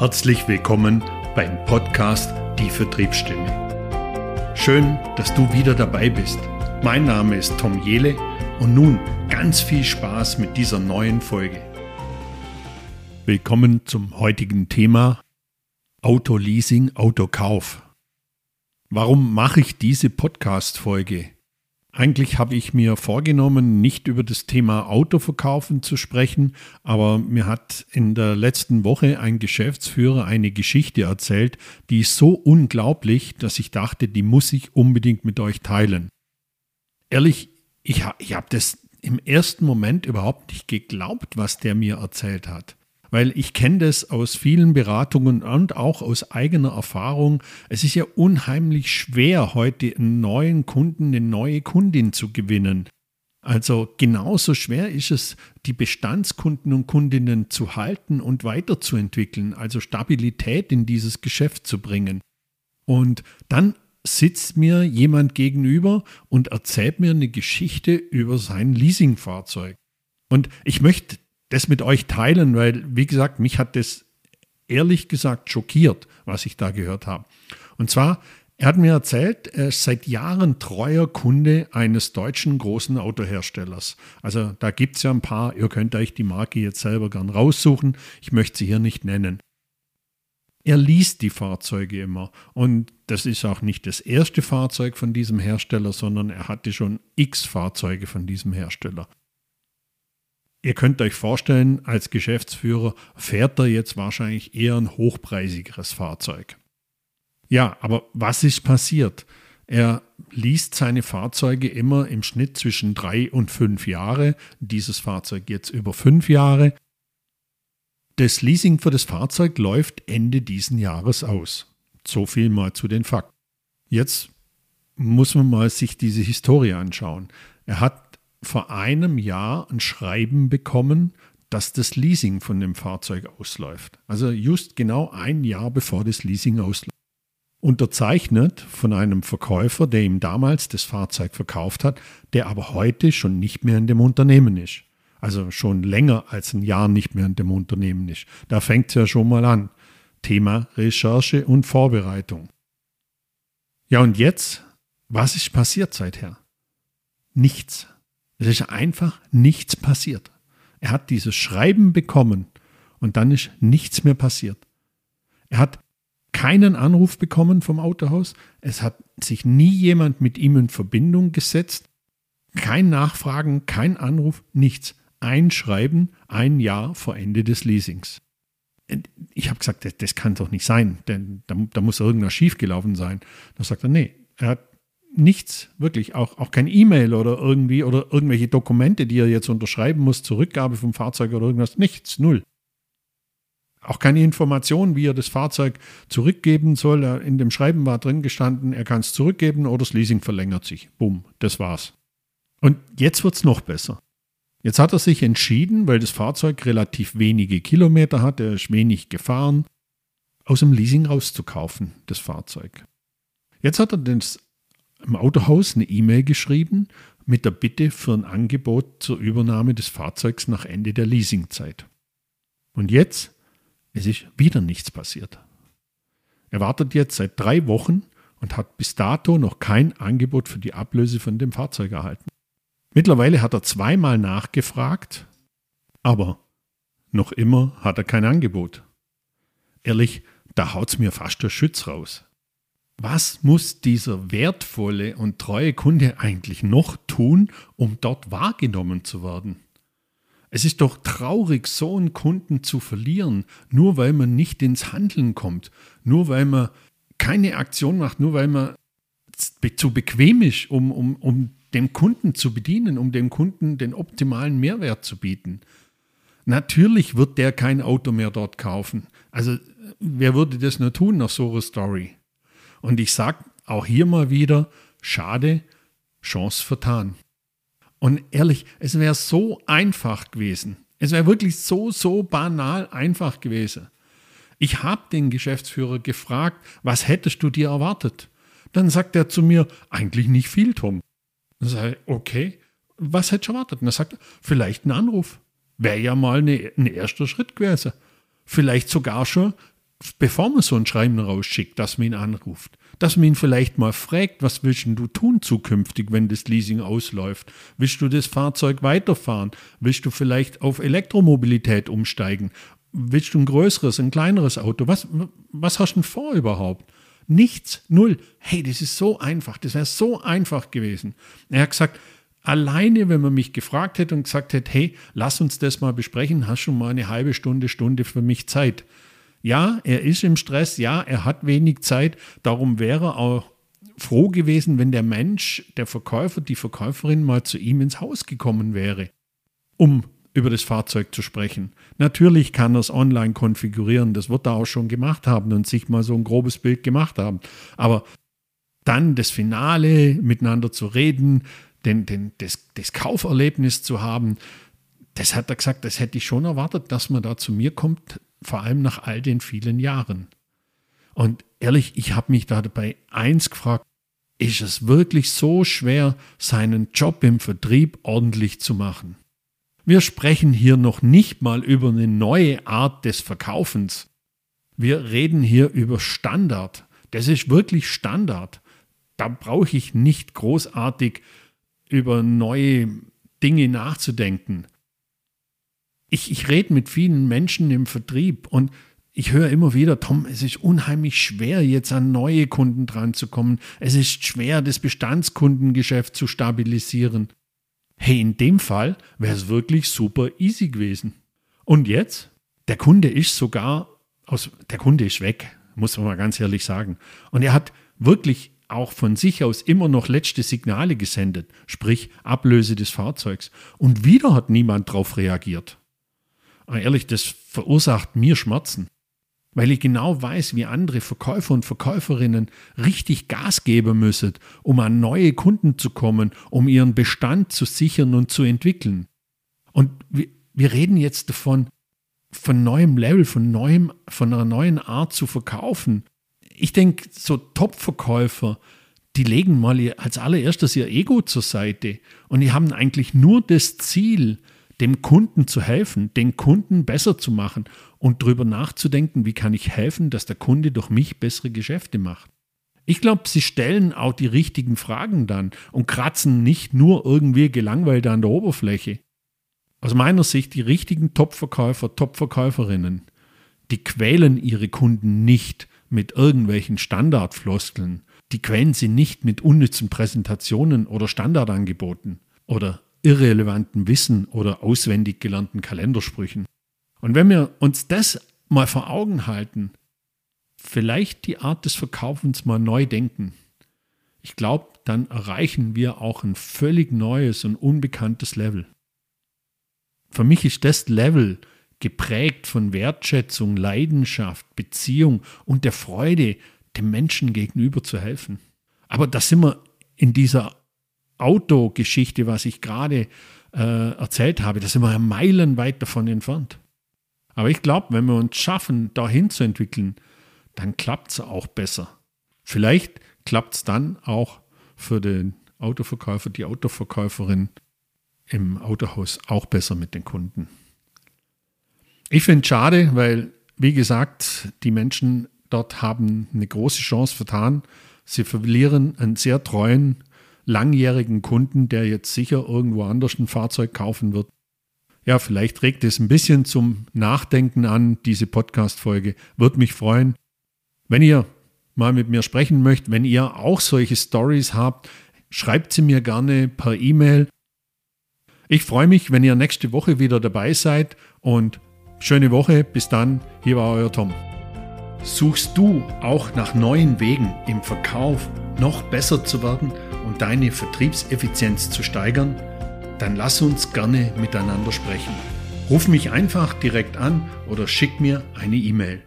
Herzlich willkommen beim Podcast Die Vertriebsstimme. Schön, dass du wieder dabei bist. Mein Name ist Tom Jele und nun ganz viel Spaß mit dieser neuen Folge. Willkommen zum heutigen Thema Autoleasing, Autokauf. Warum mache ich diese Podcast-Folge? Eigentlich habe ich mir vorgenommen, nicht über das Thema Autoverkaufen zu sprechen, aber mir hat in der letzten Woche ein Geschäftsführer eine Geschichte erzählt, die ist so unglaublich, dass ich dachte, die muss ich unbedingt mit euch teilen. Ehrlich, ich, habe das im ersten Moment überhaupt nicht geglaubt, was der mir erzählt hat weil ich kenne das aus vielen Beratungen und auch aus eigener Erfahrung. Es ist ja unheimlich schwer, heute einen neuen Kunden, eine neue Kundin zu gewinnen. Also genauso schwer ist es, die Bestandskunden und Kundinnen zu halten und weiterzuentwickeln, also Stabilität in dieses Geschäft zu bringen. Und dann sitzt mir jemand gegenüber und erzählt mir eine Geschichte über sein Leasingfahrzeug. Und ich möchte das mit euch teilen, weil, wie gesagt, mich hat das ehrlich gesagt schockiert, was ich da gehört habe. Und zwar, er hat mir erzählt, er ist seit Jahren treuer Kunde eines deutschen großen Autoherstellers. Also da gibt es ja ein paar, ihr könnt euch die Marke jetzt selber gern raussuchen, ich möchte sie hier nicht nennen. Er liest die Fahrzeuge immer und das ist auch nicht das erste Fahrzeug von diesem Hersteller, sondern er hatte schon x Fahrzeuge von diesem Hersteller. Ihr könnt euch vorstellen, als Geschäftsführer fährt er jetzt wahrscheinlich eher ein hochpreisigeres Fahrzeug. Ja, aber was ist passiert? Er liest seine Fahrzeuge immer im Schnitt zwischen drei und fünf Jahre. Dieses Fahrzeug jetzt über fünf Jahre. Das Leasing für das Fahrzeug läuft Ende diesen Jahres aus. So viel mal zu den Fakten. Jetzt muss man mal sich diese Historie anschauen. Er hat vor einem Jahr ein Schreiben bekommen, dass das Leasing von dem Fahrzeug ausläuft. Also just genau ein Jahr bevor das Leasing ausläuft. Unterzeichnet von einem Verkäufer, der ihm damals das Fahrzeug verkauft hat, der aber heute schon nicht mehr in dem Unternehmen ist. Also schon länger als ein Jahr nicht mehr in dem Unternehmen ist. Da fängt es ja schon mal an. Thema Recherche und Vorbereitung. Ja, und jetzt, was ist passiert seither? Nichts. Es ist einfach nichts passiert. Er hat dieses Schreiben bekommen und dann ist nichts mehr passiert. Er hat keinen Anruf bekommen vom Autohaus. Es hat sich nie jemand mit ihm in Verbindung gesetzt. Kein Nachfragen, kein Anruf, nichts. Ein Schreiben, ein Jahr vor Ende des Leasings. Ich habe gesagt, das, das, kann doch nicht sein, denn da, da muss irgendwas schiefgelaufen sein. Da sagt er, nee, er hat nichts, wirklich, auch, auch kein E-Mail oder irgendwie oder irgendwelche Dokumente, die er jetzt unterschreiben muss, zur Rückgabe vom Fahrzeug oder irgendwas, nichts, null. Auch keine Information, wie er das Fahrzeug zurückgeben soll. In dem Schreiben war drin gestanden, er kann es zurückgeben oder das Leasing verlängert sich. Bumm, das war's. Und jetzt wird es noch besser. Jetzt hat er sich entschieden, weil das Fahrzeug relativ wenige Kilometer hat, er ist wenig gefahren, aus dem Leasing rauszukaufen, das Fahrzeug. Jetzt hat er das im Autohaus eine E-Mail geschrieben mit der Bitte für ein Angebot zur Übernahme des Fahrzeugs nach Ende der Leasingzeit. Und jetzt, es ist wieder nichts passiert. Er wartet jetzt seit drei Wochen und hat bis dato noch kein Angebot für die Ablöse von dem Fahrzeug erhalten. Mittlerweile hat er zweimal nachgefragt, aber noch immer hat er kein Angebot. Ehrlich, da haut's mir fast der Schütz raus was muss dieser wertvolle und treue Kunde eigentlich noch tun, um dort wahrgenommen zu werden? Es ist doch traurig, so einen Kunden zu verlieren, nur weil man nicht ins Handeln kommt, nur weil man keine Aktion macht, nur weil man zu bequem ist, um, um, um den Kunden zu bedienen, um dem Kunden den optimalen Mehrwert zu bieten. Natürlich wird der kein Auto mehr dort kaufen. Also wer würde das nur tun nach so einer Story? Und ich sage auch hier mal wieder, schade, Chance vertan. Und ehrlich, es wäre so einfach gewesen. Es wäre wirklich so, so banal einfach gewesen. Ich habe den Geschäftsführer gefragt, was hättest du dir erwartet? Dann sagt er zu mir, eigentlich nicht viel, Tom. Dann sage ich, okay, was hättest du erwartet? Und er sagt, vielleicht ein Anruf. Wäre ja mal eine, ein erster Schritt gewesen. Vielleicht sogar schon bevor man so ein Schreiben rausschickt, dass man ihn anruft, dass man ihn vielleicht mal fragt, was willst du tun zukünftig, wenn das Leasing ausläuft? Willst du das Fahrzeug weiterfahren? Willst du vielleicht auf Elektromobilität umsteigen? Willst du ein größeres, ein kleineres Auto? Was, was hast du denn vor überhaupt? Nichts, null. Hey, das ist so einfach, das wäre so einfach gewesen. Er hat gesagt, alleine, wenn man mich gefragt hätte und gesagt hätte, hey, lass uns das mal besprechen, hast du mal eine halbe Stunde, Stunde für mich Zeit. Ja, er ist im Stress, ja, er hat wenig Zeit, darum wäre er auch froh gewesen, wenn der Mensch, der Verkäufer, die Verkäuferin mal zu ihm ins Haus gekommen wäre, um über das Fahrzeug zu sprechen. Natürlich kann er es online konfigurieren, das wird er auch schon gemacht haben und sich mal so ein grobes Bild gemacht haben. Aber dann das Finale, miteinander zu reden, den, den, das, das Kauferlebnis zu haben, das hat er gesagt, das hätte ich schon erwartet, dass man da zu mir kommt, vor allem nach all den vielen Jahren. Und ehrlich, ich habe mich da dabei eins gefragt, ist es wirklich so schwer, seinen Job im Vertrieb ordentlich zu machen? Wir sprechen hier noch nicht mal über eine neue Art des Verkaufens. Wir reden hier über Standard. Das ist wirklich Standard. Da brauche ich nicht großartig über neue Dinge nachzudenken ich, ich rede mit vielen Menschen im Vertrieb und ich höre immer wieder, Tom, es ist unheimlich schwer, jetzt an neue Kunden dran zu kommen. Es ist schwer, das Bestandskundengeschäft zu stabilisieren. Hey, in dem Fall wäre es wirklich super easy gewesen. Und jetzt? Der Kunde ist sogar aus, der Kunde ist weg, muss man mal ganz ehrlich sagen. Und er hat wirklich auch von sich aus immer noch letzte Signale gesendet, sprich Ablöse des Fahrzeugs. Und wieder hat niemand darauf reagiert. Ehrlich, das verursacht mir Schmerzen. Weil ich genau weiß, wie andere Verkäufer und Verkäuferinnen richtig Gas geben müssen, um an neue Kunden zu kommen, um ihren Bestand zu sichern und zu entwickeln. Und wir, wir reden jetzt davon, von neuem Level, von, neuem, von einer neuen Art zu verkaufen. Ich denke, so Top-Verkäufer, die legen mal als allererstes ihr Ego zur Seite und die haben eigentlich nur das Ziel, dem Kunden zu helfen, den Kunden besser zu machen und darüber nachzudenken, wie kann ich helfen, dass der Kunde durch mich bessere Geschäfte macht. Ich glaube, sie stellen auch die richtigen Fragen dann und kratzen nicht nur irgendwie gelangweilt an der Oberfläche. Aus meiner Sicht die richtigen Topverkäufer, Topverkäuferinnen, die quälen ihre Kunden nicht mit irgendwelchen Standardfloskeln, die quälen sie nicht mit unnützen Präsentationen oder Standardangeboten oder irrelevanten Wissen oder auswendig gelernten Kalendersprüchen. Und wenn wir uns das mal vor Augen halten, vielleicht die Art des Verkaufens mal neu denken, ich glaube, dann erreichen wir auch ein völlig neues und unbekanntes Level. Für mich ist das Level geprägt von Wertschätzung, Leidenschaft, Beziehung und der Freude, dem Menschen gegenüber zu helfen. Aber da sind wir in dieser Autogeschichte, was ich gerade äh, erzählt habe, da sind wir ja meilenweit davon entfernt. Aber ich glaube, wenn wir uns schaffen, dahin zu entwickeln, dann klappt es auch besser. Vielleicht klappt es dann auch für den Autoverkäufer, die Autoverkäuferin im Autohaus auch besser mit den Kunden. Ich finde es schade, weil, wie gesagt, die Menschen dort haben eine große Chance vertan. Sie verlieren einen sehr treuen langjährigen Kunden, der jetzt sicher irgendwo anders ein Fahrzeug kaufen wird. Ja, vielleicht regt es ein bisschen zum Nachdenken an, diese Podcast-Folge. Würde mich freuen. Wenn ihr mal mit mir sprechen möchtet, wenn ihr auch solche Stories habt, schreibt sie mir gerne per E-Mail. Ich freue mich, wenn ihr nächste Woche wieder dabei seid und schöne Woche. Bis dann, hier war euer Tom. Suchst du auch nach neuen Wegen im Verkauf noch besser zu werden? und deine Vertriebseffizienz zu steigern, dann lass uns gerne miteinander sprechen. Ruf mich einfach direkt an oder schick mir eine E-Mail.